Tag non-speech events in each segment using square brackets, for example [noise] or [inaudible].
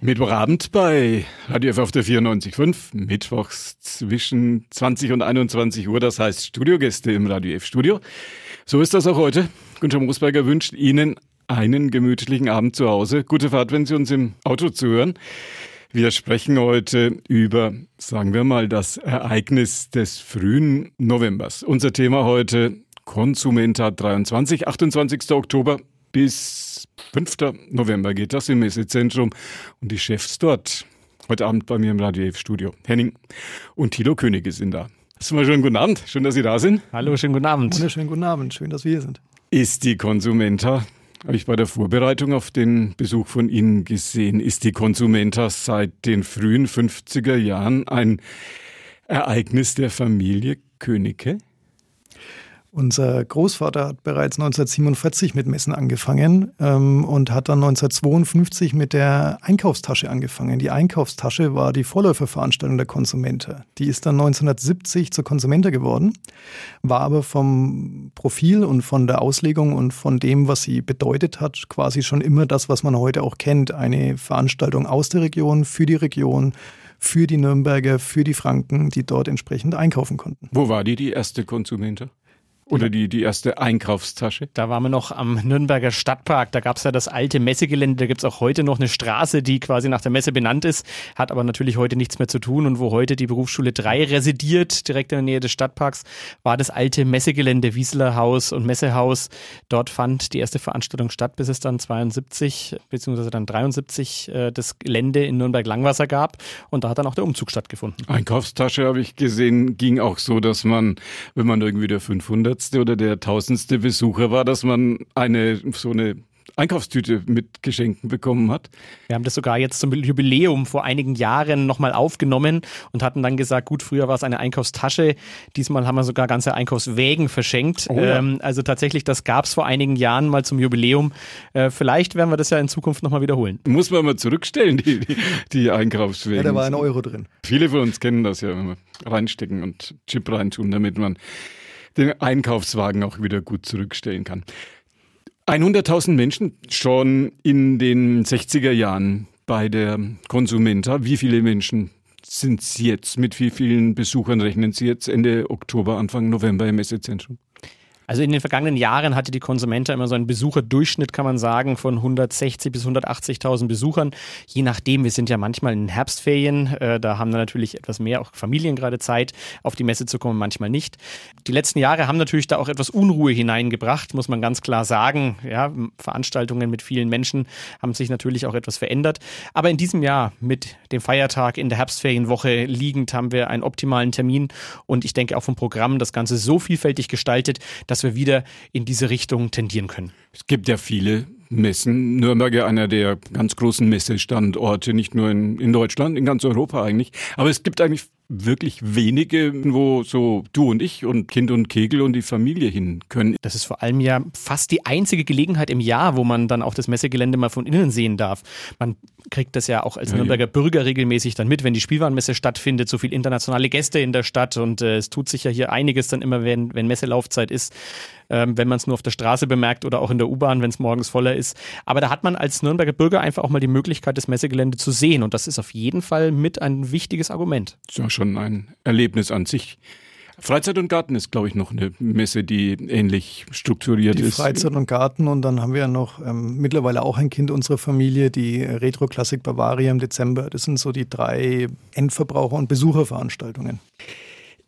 Mittwochabend bei Radio F auf der 94.5, mittwochs zwischen 20 und 21 Uhr, das heißt Studiogäste im Radio F Studio. So ist das auch heute. Günther Moosberger wünscht Ihnen einen gemütlichen Abend zu Hause. Gute Fahrt, wenn Sie uns im Auto zuhören. Wir sprechen heute über, sagen wir mal, das Ereignis des frühen Novembers. Unser Thema heute Konsumenta 23, 28. Oktober bis 5. November geht das im Messezentrum und die Chefs dort. Heute Abend bei mir im Radio F Studio. Henning und Thilo König sind da. Erstmal schönen guten Abend. Schön, dass Sie da sind. Hallo, schönen guten Abend. Wunderschönen guten Abend. Schön, dass wir hier sind. Ist die Konsumenta, habe ich bei der Vorbereitung auf den Besuch von Ihnen gesehen, ist die Konsumenta seit den frühen 50er Jahren ein Ereignis der Familie Königke? Unser Großvater hat bereits 1947 mit Messen angefangen ähm, und hat dann 1952 mit der Einkaufstasche angefangen. Die Einkaufstasche war die Vorläuferveranstaltung der Konsumenter. Die ist dann 1970 zur Konsumenter geworden, war aber vom Profil und von der Auslegung und von dem, was sie bedeutet hat, quasi schon immer das, was man heute auch kennt. Eine Veranstaltung aus der Region, für die Region, für die Nürnberger, für die Franken, die dort entsprechend einkaufen konnten. Wo war die, die erste Konsumenter? Oder die, die erste Einkaufstasche? Da waren wir noch am Nürnberger Stadtpark. Da gab es ja das alte Messegelände. Da gibt es auch heute noch eine Straße, die quasi nach der Messe benannt ist, hat aber natürlich heute nichts mehr zu tun. Und wo heute die Berufsschule 3 residiert, direkt in der Nähe des Stadtparks, war das alte Messegelände, Wiesler Haus und Messehaus. Dort fand die erste Veranstaltung statt, bis es dann 72 beziehungsweise dann 73 äh, das Gelände in Nürnberg-Langwasser gab. Und da hat dann auch der Umzug stattgefunden. Einkaufstasche habe ich gesehen, ging auch so, dass man, wenn man irgendwie der 500 hundertste oder der tausendste Besucher war, dass man eine so eine Einkaufstüte mit Geschenken bekommen hat. Wir haben das sogar jetzt zum Jubiläum vor einigen Jahren nochmal aufgenommen und hatten dann gesagt, gut, früher war es eine Einkaufstasche, diesmal haben wir sogar ganze Einkaufswägen verschenkt. Oh ja. ähm, also tatsächlich, das gab es vor einigen Jahren mal zum Jubiläum. Äh, vielleicht werden wir das ja in Zukunft nochmal wiederholen. Muss man mal zurückstellen, die, die, die Einkaufswägen. Ja, da war ein Euro drin. Viele von uns kennen das ja, wenn wir reinstecken und Chip reintun, damit man den Einkaufswagen auch wieder gut zurückstellen kann. 100.000 Menschen schon in den 60er Jahren bei der Konsumenta. Wie viele Menschen sind Sie jetzt? Mit wie vielen Besuchern rechnen Sie jetzt Ende Oktober, Anfang November im Messezentrum? Also in den vergangenen Jahren hatte die Konsumenta immer so einen Besucherdurchschnitt, kann man sagen, von 160 bis 180.000 Besuchern. Je nachdem, wir sind ja manchmal in Herbstferien, äh, da haben dann natürlich etwas mehr auch Familien gerade Zeit, auf die Messe zu kommen, manchmal nicht. Die letzten Jahre haben natürlich da auch etwas Unruhe hineingebracht, muss man ganz klar sagen. Ja, Veranstaltungen mit vielen Menschen haben sich natürlich auch etwas verändert. Aber in diesem Jahr mit dem Feiertag in der Herbstferienwoche liegend haben wir einen optimalen Termin und ich denke auch vom Programm das Ganze so vielfältig gestaltet, dass dass wir wieder in diese Richtung tendieren können. Es gibt ja viele Messen. Nürnberg ja einer der ganz großen Messestandorte, nicht nur in, in Deutschland, in ganz Europa eigentlich. Aber es gibt eigentlich wirklich wenige, wo so du und ich und Kind und Kegel und die Familie hin können. Das ist vor allem ja fast die einzige Gelegenheit im Jahr, wo man dann auch das Messegelände mal von innen sehen darf. Man kriegt das ja auch als ja, Nürnberger ja. Bürger regelmäßig dann mit, wenn die Spielwarenmesse stattfindet, so viel internationale Gäste in der Stadt und äh, es tut sich ja hier einiges dann immer, wenn, wenn Messelaufzeit ist ähm, wenn man es nur auf der Straße bemerkt oder auch in der U-Bahn, wenn es morgens voller ist. Aber da hat man als Nürnberger Bürger einfach auch mal die Möglichkeit, das Messegelände zu sehen. Und das ist auf jeden Fall mit ein wichtiges Argument. Das ist ja schon ein Erlebnis an sich. Freizeit und Garten ist, glaube ich, noch eine Messe, die ähnlich strukturiert die ist. Freizeit und Garten und dann haben wir ja noch ähm, mittlerweile auch ein Kind unserer Familie, die Retro Klassik Bavaria im Dezember. Das sind so die drei Endverbraucher- und Besucherveranstaltungen.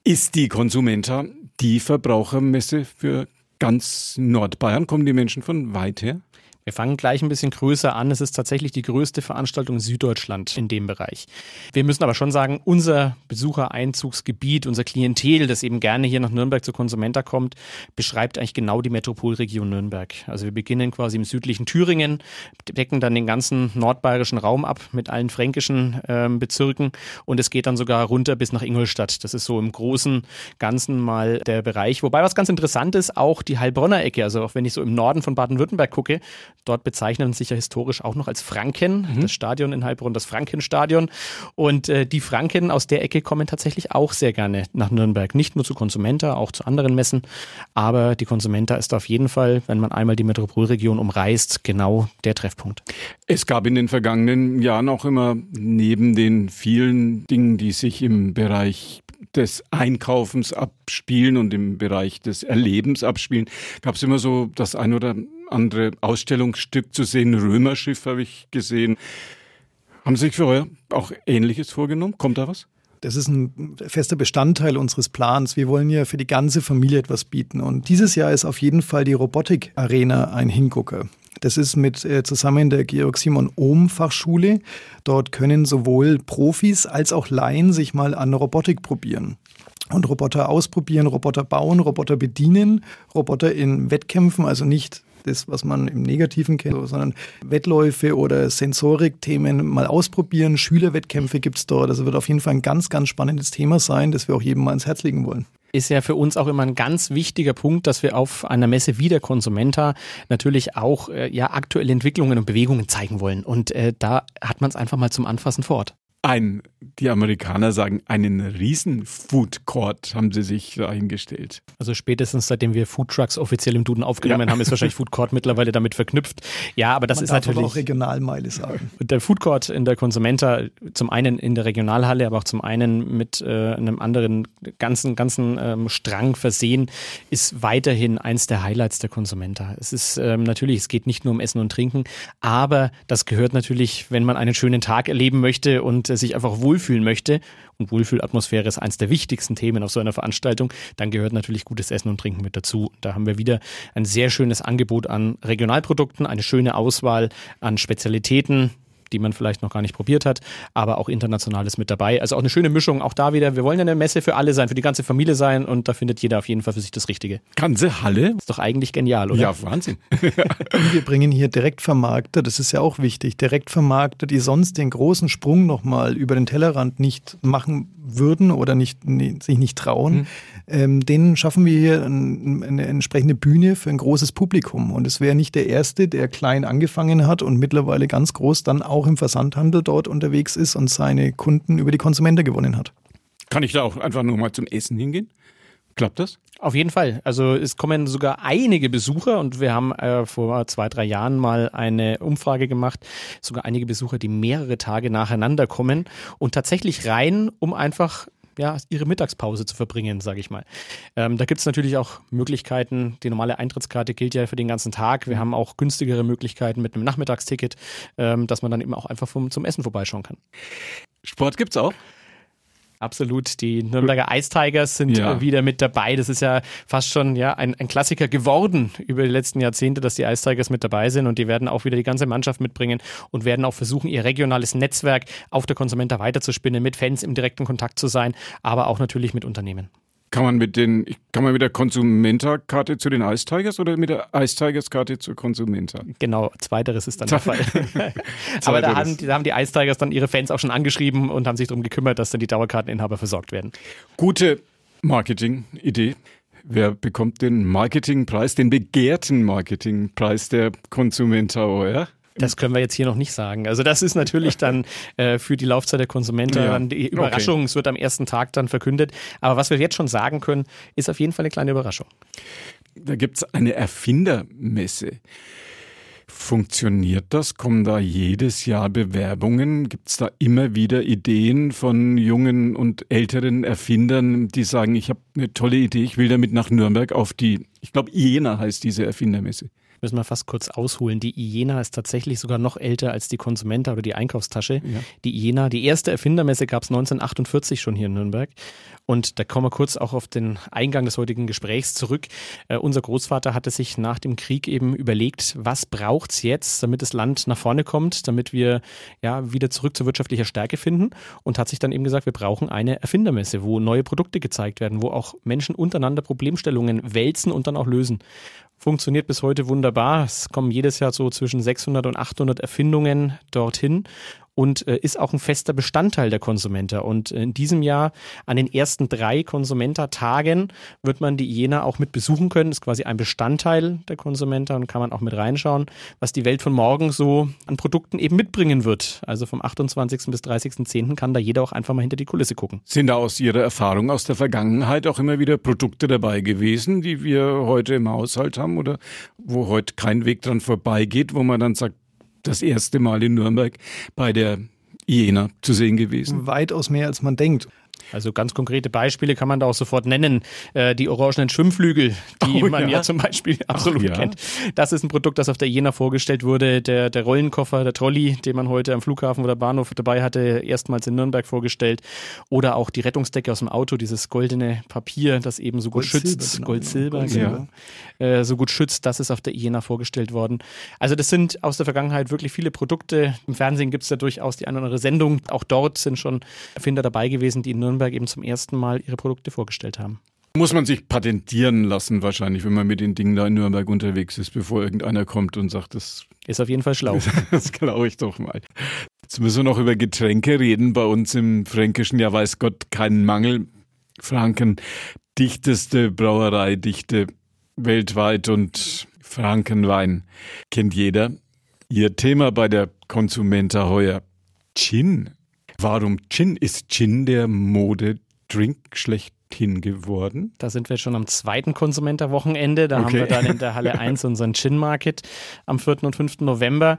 Ist die Konsumenta die Verbrauchermesse für ganz Nordbayern? Kommen die Menschen von weit her? Wir fangen gleich ein bisschen größer an. Es ist tatsächlich die größte Veranstaltung Süddeutschland in dem Bereich. Wir müssen aber schon sagen, unser Besuchereinzugsgebiet, unser Klientel, das eben gerne hier nach Nürnberg zu Konsumenta kommt, beschreibt eigentlich genau die Metropolregion Nürnberg. Also wir beginnen quasi im südlichen Thüringen, decken dann den ganzen nordbayerischen Raum ab mit allen fränkischen ähm, Bezirken und es geht dann sogar runter bis nach Ingolstadt. Das ist so im großen Ganzen mal der Bereich. Wobei was ganz interessant ist, auch die Heilbronner Ecke, also auch wenn ich so im Norden von Baden-Württemberg gucke, Dort bezeichnen sich ja historisch auch noch als Franken. Mhm. Das Stadion in Heilbronn, das Frankenstadion. Und äh, die Franken aus der Ecke kommen tatsächlich auch sehr gerne nach Nürnberg. Nicht nur zu Consumenta, auch zu anderen Messen. Aber die Consumenta ist auf jeden Fall, wenn man einmal die Metropolregion umreist, genau der Treffpunkt. Es gab in den vergangenen Jahren auch immer neben den vielen Dingen, die sich im Bereich des Einkaufens abspielen und im Bereich des Erlebens abspielen, gab es immer so das ein oder andere Ausstellungsstück zu sehen. Römerschiff habe ich gesehen. Haben Sie sich für euer auch Ähnliches vorgenommen? Kommt da was? Das ist ein fester Bestandteil unseres Plans. Wir wollen ja für die ganze Familie etwas bieten. Und dieses Jahr ist auf jeden Fall die Robotik Arena ein Hingucker. Das ist mit äh, zusammen der Georg Simon Ohm Fachschule. Dort können sowohl Profis als auch Laien sich mal an Robotik probieren und Roboter ausprobieren, Roboter bauen, Roboter bedienen, Roboter in Wettkämpfen, also nicht das, was man im Negativen kennt, sondern Wettläufe oder Sensorikthemen mal ausprobieren. Schülerwettkämpfe gibt es dort. Also wird auf jeden Fall ein ganz, ganz spannendes Thema sein, das wir auch jedem mal ins Herz legen wollen ist ja für uns auch immer ein ganz wichtiger Punkt, dass wir auf einer Messe wie der Konsumenta natürlich auch äh, ja aktuelle Entwicklungen und Bewegungen zeigen wollen. Und äh, da hat man es einfach mal zum Anfassen vor Ort ein, die Amerikaner sagen, einen riesen Food Court haben sie sich dahingestellt. Also spätestens seitdem wir Food Trucks offiziell im Duden aufgenommen ja. haben, ist wahrscheinlich Food Court mittlerweile damit verknüpft. Ja, aber das Man ist darf natürlich aber auch Regionalmeile sagen. Der Food Court in der Konsumenta zum einen in der Regionalhalle, aber auch zum einen mit äh, einem anderen ganzen ganzen ähm, Strang versehen, ist weiterhin eins der Highlights der Konsumenta. Es ist ähm, natürlich, es geht nicht nur um Essen und Trinken, aber das gehört natürlich, wenn man einen schönen Tag erleben möchte und sich einfach wohlfühlen möchte, und Wohlfühlatmosphäre ist eines der wichtigsten Themen auf so einer Veranstaltung, dann gehört natürlich gutes Essen und Trinken mit dazu. Da haben wir wieder ein sehr schönes Angebot an Regionalprodukten, eine schöne Auswahl an Spezialitäten, die man vielleicht noch gar nicht probiert hat, aber auch internationales mit dabei. Also auch eine schöne Mischung, auch da wieder. Wir wollen ja eine Messe für alle sein, für die ganze Familie sein und da findet jeder auf jeden Fall für sich das Richtige. Ganze Halle? Ist doch eigentlich genial, oder? Ja, Wahnsinn. [laughs] wir bringen hier Direktvermarkter, das ist ja auch wichtig, Direktvermarkter, die sonst den großen Sprung nochmal über den Tellerrand nicht machen würden oder nicht, sich nicht trauen, mhm. ähm, denen schaffen wir hier ein, eine entsprechende Bühne für ein großes Publikum. Und es wäre nicht der Erste, der klein angefangen hat und mittlerweile ganz groß dann auch im Versandhandel dort unterwegs ist und seine Kunden über die Konsumenten gewonnen hat. Kann ich da auch einfach nur mal zum Essen hingehen? Klappt das? Auf jeden Fall. Also es kommen sogar einige Besucher und wir haben äh, vor zwei, drei Jahren mal eine Umfrage gemacht. Sogar einige Besucher, die mehrere Tage nacheinander kommen und tatsächlich rein, um einfach ja, ihre Mittagspause zu verbringen, sage ich mal. Ähm, da gibt es natürlich auch Möglichkeiten. Die normale Eintrittskarte gilt ja für den ganzen Tag. Wir haben auch günstigere Möglichkeiten mit einem Nachmittagsticket, ähm, dass man dann eben auch einfach vom, zum Essen vorbeischauen kann. Sport gibt es auch? Absolut. Die Nürnberger Ice Tigers sind ja. wieder mit dabei. Das ist ja fast schon ja, ein, ein, Klassiker geworden über die letzten Jahrzehnte, dass die Ice Tigers mit dabei sind und die werden auch wieder die ganze Mannschaft mitbringen und werden auch versuchen, ihr regionales Netzwerk auf der Konsumenta weiterzuspinnen, mit Fans im direkten Kontakt zu sein, aber auch natürlich mit Unternehmen. Kann man mit den, kann man mit der Konsumenta-Karte zu den Ice Tigers oder mit der Ice Tigers-Karte zur Konsumenta? Genau, zweiteres ist dann der Fall. [laughs] [laughs] Aber da haben, da haben die Ice Tigers dann ihre Fans auch schon angeschrieben und haben sich darum gekümmert, dass dann die Dauerkarteninhaber versorgt werden. Gute Marketing-Idee. Wer bekommt den Marketingpreis, den begehrten Marketingpreis der Konsumenta, oder? Das können wir jetzt hier noch nicht sagen. Also das ist natürlich dann äh, für die Laufzeit der Konsumenten ja. die Überraschung. Okay. Es wird am ersten Tag dann verkündet. Aber was wir jetzt schon sagen können, ist auf jeden Fall eine kleine Überraschung. Da gibt es eine Erfindermesse. Funktioniert das? Kommen da jedes Jahr Bewerbungen? Gibt es da immer wieder Ideen von jungen und älteren Erfindern, die sagen, ich habe eine tolle Idee, ich will damit nach Nürnberg auf die, ich glaube, Jena heißt diese Erfindermesse müssen wir fast kurz ausholen. Die Iena ist tatsächlich sogar noch älter als die Konsumenta oder die Einkaufstasche. Ja. Die Iena, die erste Erfindermesse gab es 1948 schon hier in Nürnberg. Und da kommen wir kurz auch auf den Eingang des heutigen Gesprächs zurück. Äh, unser Großvater hatte sich nach dem Krieg eben überlegt, was braucht es jetzt, damit das Land nach vorne kommt, damit wir ja wieder zurück zur wirtschaftlicher Stärke finden und hat sich dann eben gesagt, wir brauchen eine Erfindermesse, wo neue Produkte gezeigt werden, wo auch Menschen untereinander Problemstellungen wälzen und dann auch lösen funktioniert bis heute wunderbar. Es kommen jedes Jahr so zwischen 600 und 800 Erfindungen dorthin und äh, ist auch ein fester Bestandteil der Konsumenta. Und in diesem Jahr an den ersten drei Konsumenta-Tagen wird man die Jena auch mit besuchen können. Ist quasi ein Bestandteil der Konsumenta und kann man auch mit reinschauen, was die Welt von morgen so an Produkten eben mitbringen wird. Also vom 28. bis 30.10. kann da jeder auch einfach mal hinter die Kulisse gucken. Sind da aus Ihrer Erfahrung aus der Vergangenheit auch immer wieder Produkte dabei gewesen, die wir heute im Haushalt haben oder wo heute kein Weg dran vorbeigeht, wo man dann sagt, das erste Mal in Nürnberg bei der Jena zu sehen gewesen? Weitaus mehr als man denkt. Also ganz konkrete Beispiele kann man da auch sofort nennen. Äh, die orangenen Schwimmflügel, die oh, man ja. ja. zum Beispiel absolut ja. kennt. Das ist ein Produkt, das auf der Jena vorgestellt wurde. Der, der Rollenkoffer, der Trolley, den man heute am Flughafen oder Bahnhof dabei hatte, erstmals in Nürnberg vorgestellt. Oder auch die Rettungsdecke aus dem Auto, dieses goldene Papier, das eben so gut Gold schützt. Genau. Gold-Silber, genau. Äh, so gut schützt, das ist auf der Jena vorgestellt worden. Also das sind aus der Vergangenheit wirklich viele Produkte. Im Fernsehen gibt es ja durchaus die eine oder andere Sendung. Auch dort sind schon Erfinder dabei gewesen, die in Nürnberg Nürnberg eben zum ersten Mal ihre Produkte vorgestellt haben. Muss man sich patentieren lassen wahrscheinlich, wenn man mit den Dingen da in Nürnberg unterwegs ist, bevor irgendeiner kommt und sagt, das ist auf jeden Fall schlau. [laughs] das glaube ich doch mal. Jetzt müssen wir noch über Getränke reden. Bei uns im Fränkischen, ja weiß Gott, keinen Mangel. Franken, dichteste Brauereidichte weltweit und Frankenwein kennt jeder. Ihr Thema bei der Konsumenta heuer Gin. Warum Gin? Ist Gin der Modedrink schlechthin geworden? Da sind wir schon am zweiten Konsumenterwochenende. Da okay. haben wir dann in der Halle [laughs] 1 unseren Gin Market am 4. und 5. November.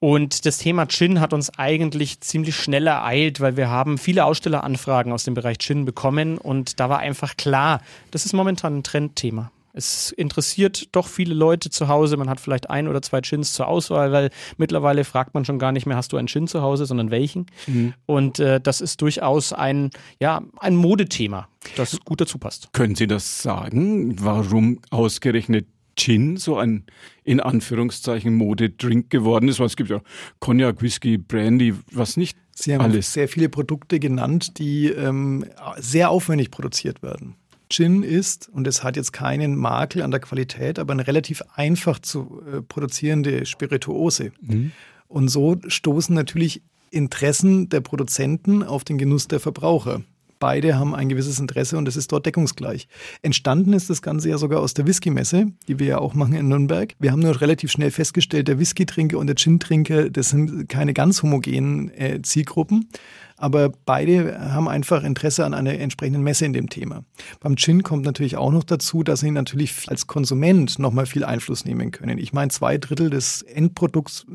Und das Thema Gin hat uns eigentlich ziemlich schnell ereilt, weil wir haben viele Ausstelleranfragen aus dem Bereich Gin bekommen und da war einfach klar, das ist momentan ein Trendthema. Es interessiert doch viele Leute zu Hause. Man hat vielleicht ein oder zwei Chins zur Auswahl, weil mittlerweile fragt man schon gar nicht mehr, hast du einen Chin zu Hause, sondern welchen. Mhm. Und äh, das ist durchaus ein, ja, ein Modethema, das gut dazu passt. Können Sie das sagen, warum ausgerechnet Gin so ein in Anführungszeichen Modedrink geworden ist, weil es gibt ja Cognac, Whisky, Brandy, was nicht Sie haben alles. sehr viele Produkte genannt, die ähm, sehr aufwendig produziert werden. Gin ist, und es hat jetzt keinen Makel an der Qualität, aber eine relativ einfach zu äh, produzierende Spirituose. Mhm. Und so stoßen natürlich Interessen der Produzenten auf den Genuss der Verbraucher. Beide haben ein gewisses Interesse und es ist dort deckungsgleich. Entstanden ist das Ganze ja sogar aus der Whisky-Messe, die wir ja auch machen in Nürnberg. Wir haben nur relativ schnell festgestellt, der Whisky-Trinker und der Gin-Trinker, das sind keine ganz homogenen äh, Zielgruppen. Aber beide haben einfach Interesse an einer entsprechenden Messe in dem Thema. Beim Gin kommt natürlich auch noch dazu, dass sie natürlich als Konsument nochmal viel Einfluss nehmen können. Ich meine, zwei Drittel des Endprodukts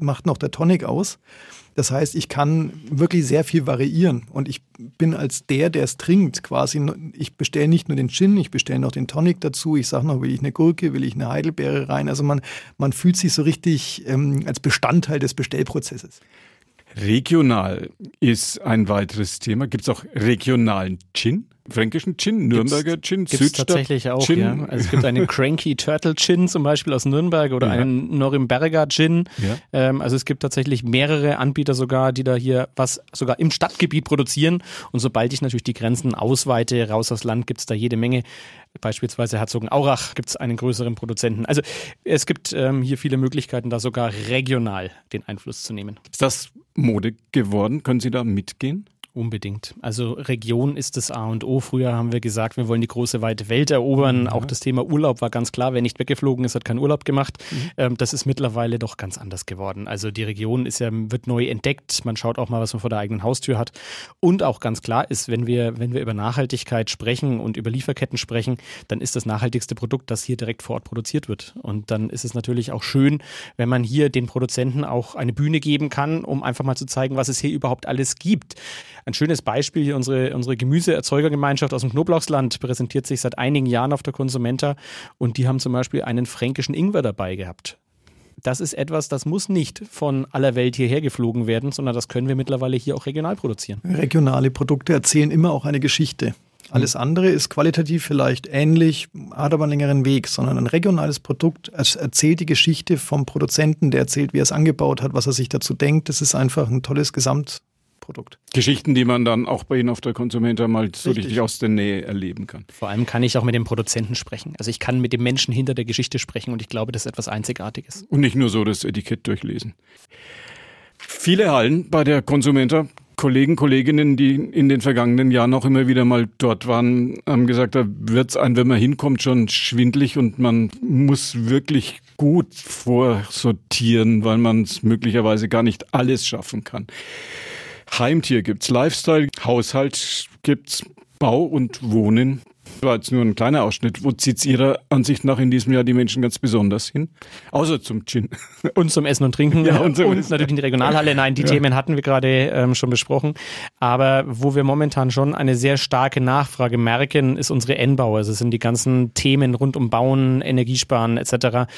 macht noch der Tonic aus. Das heißt, ich kann wirklich sehr viel variieren und ich bin als der, der es trinkt, quasi, ich bestelle nicht nur den Gin, ich bestelle noch den Tonic dazu, ich sage noch, will ich eine Gurke, will ich eine Heidelbeere rein. Also man, man fühlt sich so richtig ähm, als Bestandteil des Bestellprozesses. Regional ist ein weiteres Thema. Gibt es auch regionalen Gin? Fränkischen Gin, Nürnberger gibt's, Gin, gibt's Südstadt tatsächlich auch, Gin. ja. Also es gibt einen Cranky Turtle Gin zum Beispiel aus Nürnberg oder ja. einen Norimberger Gin. Ja. Ähm, also es gibt tatsächlich mehrere Anbieter sogar, die da hier was sogar im Stadtgebiet produzieren. Und sobald ich natürlich die Grenzen ausweite, raus aufs Land, gibt es da jede Menge. Beispielsweise Herzogenaurach gibt es einen größeren Produzenten. Also es gibt ähm, hier viele Möglichkeiten, da sogar regional den Einfluss zu nehmen. Ist das Mode geworden? Können Sie da mitgehen? Unbedingt. Also Region ist das A und O. Früher haben wir gesagt, wir wollen die große weite Welt erobern. Mhm. Auch das Thema Urlaub war ganz klar. Wer nicht weggeflogen ist, hat keinen Urlaub gemacht. Mhm. Ähm, das ist mittlerweile doch ganz anders geworden. Also die Region ist ja, wird neu entdeckt. Man schaut auch mal, was man vor der eigenen Haustür hat. Und auch ganz klar ist, wenn wir, wenn wir über Nachhaltigkeit sprechen und über Lieferketten sprechen, dann ist das nachhaltigste Produkt, das hier direkt vor Ort produziert wird. Und dann ist es natürlich auch schön, wenn man hier den Produzenten auch eine Bühne geben kann, um einfach mal zu zeigen, was es hier überhaupt alles gibt. Ein schönes Beispiel hier, unsere, unsere Gemüseerzeugergemeinschaft aus dem Knoblauchsland präsentiert sich seit einigen Jahren auf der Konsumenta und die haben zum Beispiel einen fränkischen Ingwer dabei gehabt. Das ist etwas, das muss nicht von aller Welt hierher geflogen werden, sondern das können wir mittlerweile hier auch regional produzieren. Regionale Produkte erzählen immer auch eine Geschichte. Alles andere ist qualitativ vielleicht ähnlich, hat aber einen längeren Weg, sondern ein regionales Produkt erzählt die Geschichte vom Produzenten, der erzählt, wie er es angebaut hat, was er sich dazu denkt. Das ist einfach ein tolles Gesamt, Produkt. Geschichten, die man dann auch bei Ihnen auf der Konsumenta mal so richtig. richtig aus der Nähe erleben kann. Vor allem kann ich auch mit dem Produzenten sprechen. Also ich kann mit dem Menschen hinter der Geschichte sprechen und ich glaube, das ist etwas Einzigartiges. Und nicht nur so das Etikett durchlesen. Viele Hallen bei der Konsumenta Kollegen, Kolleginnen, die in den vergangenen Jahren auch immer wieder mal dort waren, haben gesagt, da wird es ein, wenn man hinkommt, schon schwindlig und man muss wirklich gut vorsortieren, weil man es möglicherweise gar nicht alles schaffen kann. Heimtier gibt's, Lifestyle, Haushalt gibt's, Bau und Wohnen war jetzt nur ein kleiner Ausschnitt. Wo zieht es Ihrer Ansicht nach in diesem Jahr die Menschen ganz besonders hin? Außer zum Gin. [laughs] Und zum Essen und Trinken. Ja, und, und natürlich in die Regionalhalle. Nein, die ja. Themen hatten wir gerade ähm, schon besprochen. Aber wo wir momentan schon eine sehr starke Nachfrage merken, ist unsere N-Bau. Also sind die ganzen Themen rund um Bauen, Energiesparen etc.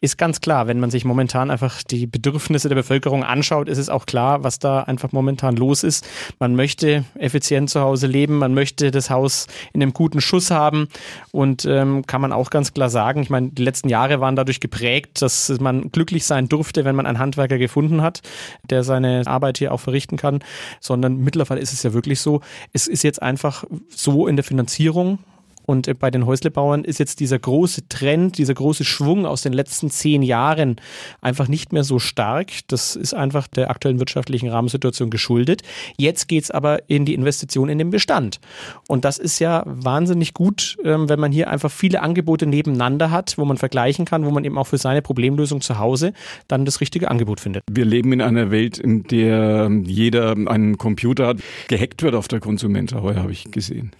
Ist ganz klar, wenn man sich momentan einfach die Bedürfnisse der Bevölkerung anschaut, ist es auch klar, was da einfach momentan los ist. Man möchte effizient zu Hause leben, man möchte das Haus in einem guten Schuss haben. Und ähm, kann man auch ganz klar sagen, ich meine, die letzten Jahre waren dadurch geprägt, dass man glücklich sein durfte, wenn man einen Handwerker gefunden hat, der seine Arbeit hier auch verrichten kann, sondern mittlerweile ist es ja wirklich so, es ist jetzt einfach so in der Finanzierung und äh, bei den Häuslebauern ist jetzt dieser große Trend, dieser große Schwung aus den letzten zehn Jahren einfach nicht mehr so stark. Das ist einfach der aktuellen wirtschaftlichen Rahmensituation geschuldet. Jetzt geht es aber in die Investition in den Bestand. Und das ist ja wahnsinnig gut, ähm, wenn man hier einfach viele Angebote nebeneinander hat, wo man vergleichen kann, wo man eben auch für seine Problemlösung zu Hause dann das richtige Angebot findet. Wir leben in einer Welt, in der jeder einen Computer hat. Gehackt wird auf der Konsumentenheuer, habe ich gesehen.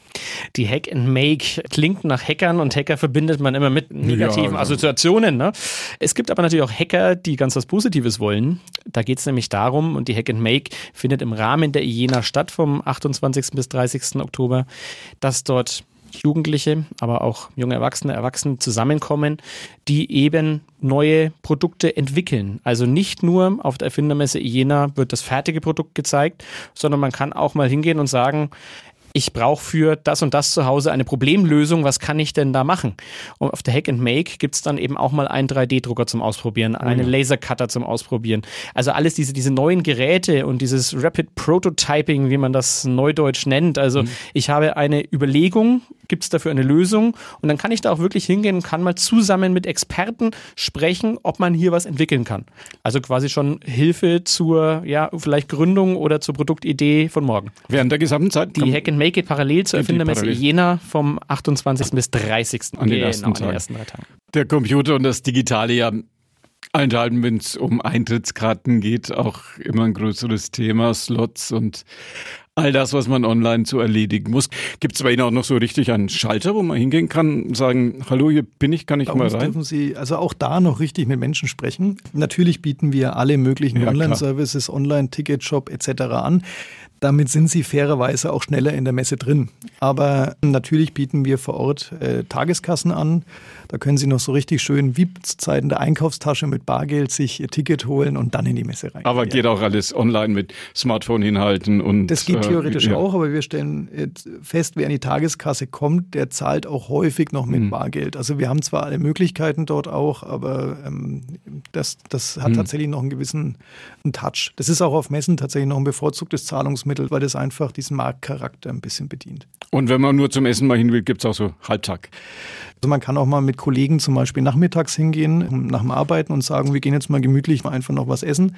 Die Hack and Make klingt nach Hackern und Hacker verbindet man immer mit negativen ja, genau. Assoziationen. Ne? Es gibt aber natürlich auch Hacker, die ganz was Positives wollen. Da geht es nämlich darum, und die Hack and Make findet im Rahmen der IENA statt vom 28. bis 30. Oktober, dass dort Jugendliche, aber auch junge Erwachsene, Erwachsene zusammenkommen, die eben neue Produkte entwickeln. Also nicht nur auf der Erfindermesse Jena wird das fertige Produkt gezeigt, sondern man kann auch mal hingehen und sagen, ich brauche für das und das zu Hause eine Problemlösung, was kann ich denn da machen? Und auf der Hack and Make gibt es dann eben auch mal einen 3D-Drucker zum Ausprobieren, oh einen Lasercutter zum Ausprobieren. Also alles diese, diese neuen Geräte und dieses Rapid Prototyping, wie man das neudeutsch nennt. Also mhm. ich habe eine Überlegung, gibt es dafür eine Lösung und dann kann ich da auch wirklich hingehen und kann mal zusammen mit Experten sprechen, ob man hier was entwickeln kann. Also quasi schon Hilfe zur, ja, vielleicht Gründung oder zur Produktidee von morgen. Während der gesamten Zeit? Die Hack and Make It parallel zur Erfindermesse Jena vom 28. bis 30. An den, genau, ersten, an den ersten drei Tagen. Der Computer und das Digitale ja Allenthalben, wenn es um Eintrittskarten geht, auch immer ein größeres Thema, Slots und all das, was man online zu erledigen muss. Gibt es bei Ihnen auch noch so richtig einen Schalter, wo man hingehen kann und sagen, hallo, hier bin ich, kann ich bei mal rein? dürfen Sie also auch da noch richtig mit Menschen sprechen. Natürlich bieten wir alle möglichen ja, Online-Services, Online-Ticket-Shop etc. an. Damit sind sie fairerweise auch schneller in der Messe drin. Aber natürlich bieten wir vor Ort äh, Tageskassen an. Da können Sie noch so richtig schön wie zu Zeiten der Einkaufstasche mit Bargeld sich Ihr Ticket holen und dann in die Messe rein. Aber geht auch alles online mit Smartphone hinhalten und. Das geht theoretisch ja. auch, aber wir stellen fest, wer in die Tageskasse kommt, der zahlt auch häufig noch mit mhm. Bargeld. Also wir haben zwar alle Möglichkeiten dort auch, aber ähm, das, das hat mhm. tatsächlich noch einen gewissen einen Touch. Das ist auch auf Messen tatsächlich noch ein bevorzugtes Zahlungsmittel weil das einfach diesen Marktcharakter ein bisschen bedient. Und wenn man nur zum Essen mal hin will, gibt es auch so Halbtag. Also man kann auch mal mit Kollegen zum Beispiel nachmittags hingehen, nach dem Arbeiten und sagen, wir gehen jetzt mal gemütlich einfach noch was essen.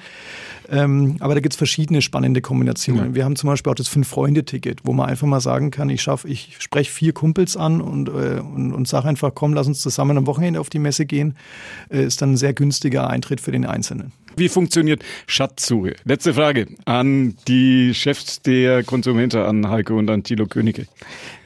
Ähm, aber da gibt es verschiedene spannende Kombinationen. Ja. Wir haben zum Beispiel auch das Fünf-Freunde-Ticket, wo man einfach mal sagen kann, ich schaffe, ich spreche vier Kumpels an und, äh, und, und sage einfach, komm, lass uns zusammen am Wochenende auf die Messe gehen. Äh, ist dann ein sehr günstiger Eintritt für den Einzelnen. Wie funktioniert Schatzsuche? Letzte Frage an die Chefs der Konsumenten, an Heiko und an Thilo Königke.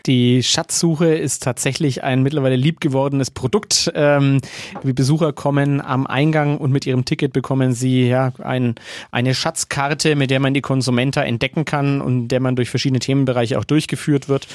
Die Schatzsuche ist tatsächlich ein mittlerweile lieb gewordenes Produkt. Ähm, die Besucher kommen am Eingang und mit ihrem Ticket bekommen sie ja ein, eine Schatzkarte, mit der man die Konsumenta entdecken kann und der man durch verschiedene Themenbereiche auch durchgeführt wird.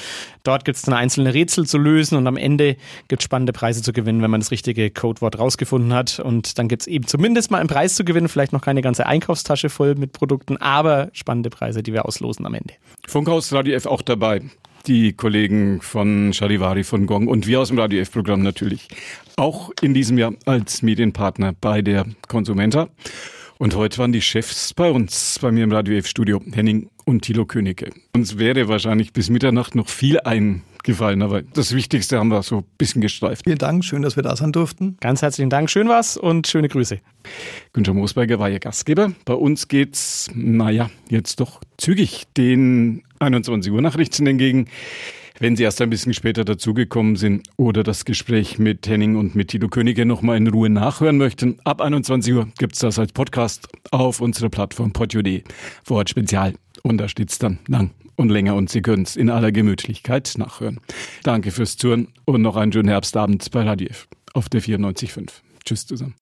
Dort gibt es dann einzelne Rätsel zu lösen und am Ende gibt es spannende Preise zu gewinnen, wenn man das richtige Codewort rausgefunden hat. Und dann gibt es eben zumindest mal einen Preis zu gewinnen, vielleicht noch keine ganze Einkaufstasche voll mit Produkten, aber spannende Preise, die wir auslosen am Ende. Funkhaus Radio F auch dabei die Kollegen von Charivari von Gong und wir aus dem Radio F-Programm natürlich auch in diesem Jahr als Medienpartner bei der Konsumenta. Und heute waren die Chefs bei uns, bei mir im Radio F-Studio, Henning und Thilo Königke. Uns wäre wahrscheinlich bis Mitternacht noch viel eingefallen, aber das Wichtigste haben wir so ein bisschen gestreift. Vielen Dank, schön, dass wir da sein durften. Ganz herzlichen Dank, schön was und schöne Grüße. Günther Moosberger war Ihr Gastgeber. Bei uns geht's, naja, jetzt doch zügig den 21 Uhr Nachrichten entgegen. Wenn Sie erst ein bisschen später dazugekommen sind oder das Gespräch mit Henning und mit Tito Könige nochmal in Ruhe nachhören möchten, ab 21 Uhr gibt's das als Podcast auf unserer Plattform podio.de. Vor Ort Spezial. Und da steht's dann lang und länger und Sie können's in aller Gemütlichkeit nachhören. Danke fürs Zuhören und noch einen schönen Herbstabend bei Radio F auf der 94.5. Tschüss zusammen.